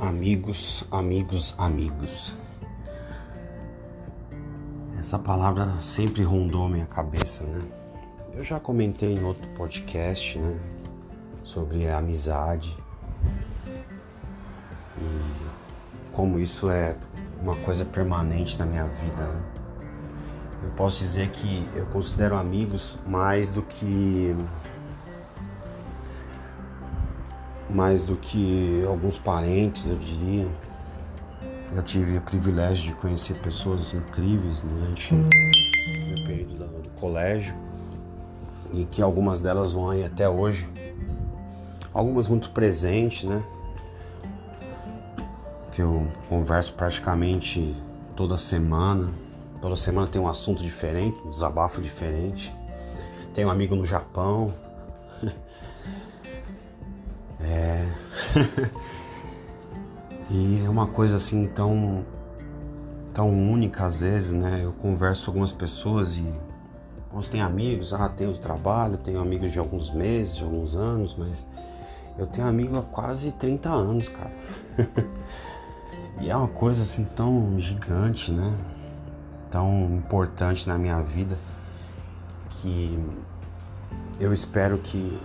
Amigos, amigos, amigos. Essa palavra sempre rondou minha cabeça, né? Eu já comentei em outro podcast, né? Sobre a amizade e como isso é uma coisa permanente na minha vida. Né? Eu posso dizer que eu considero amigos mais do que mais do que alguns parentes, eu diria. Eu tive o privilégio de conhecer pessoas incríveis durante meu período do, colégio e que algumas delas vão aí até hoje. Algumas muito presentes, né? Que eu converso praticamente toda semana. Toda semana tem um assunto diferente, um desabafo diferente. Tenho um amigo no Japão. É. e é uma coisa assim tão tão única às vezes, né? Eu converso com algumas pessoas e uns têm amigos, ah, tenho trabalho, tenho amigos de alguns meses, de alguns anos, mas eu tenho amigo há quase 30 anos, cara. e é uma coisa assim tão gigante, né? Tão importante na minha vida que eu espero que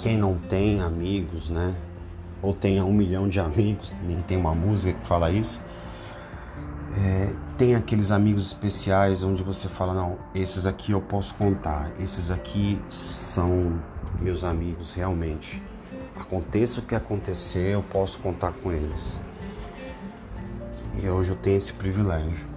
quem não tem amigos, né? Ou tenha um milhão de amigos, nem tem uma música que fala isso. É, tem aqueles amigos especiais onde você fala, não, esses aqui eu posso contar, esses aqui são meus amigos realmente. Aconteça o que acontecer, eu posso contar com eles. E hoje eu tenho esse privilégio.